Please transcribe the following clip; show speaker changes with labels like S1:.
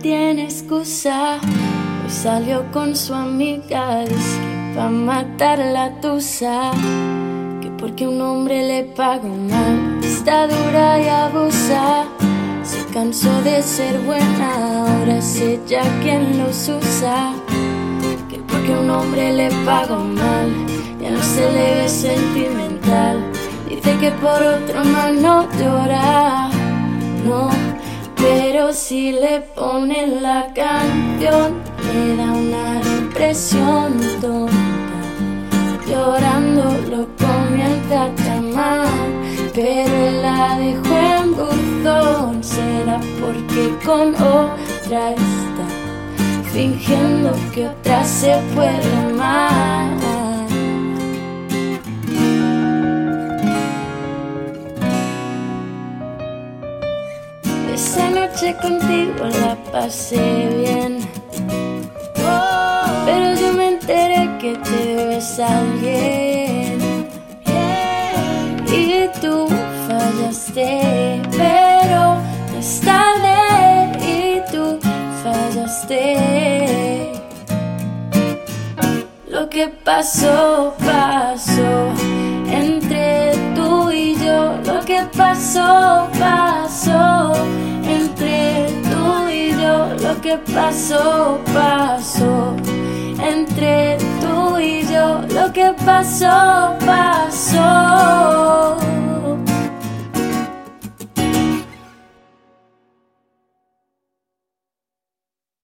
S1: tiene excusa. Hoy salió con su amiga, dice que va a matar la tusa. Que porque un hombre le paga mal, está dura y abusa. Se cansó de ser buena, ahora es ella quien los usa. Que porque un hombre le paga mal, ya no se le ve sentimental. Dice que por otro mal no llora, no. Pero si le ponen la canción, le da una impresión tonta. Llorando lo comienza a llamar, pero la dejó en buzón. Será porque con otra está, fingiendo que otra se puede amar. Esa noche contigo la pasé bien. Pero yo me enteré que te ves alguien. Y tú fallaste, pero no es tarde. Y tú fallaste. Lo que pasó, pasó entre tú y yo. Lo que pasó, pasó Lo que pasó, pasó entre tú y yo. Lo que pasó, pasó.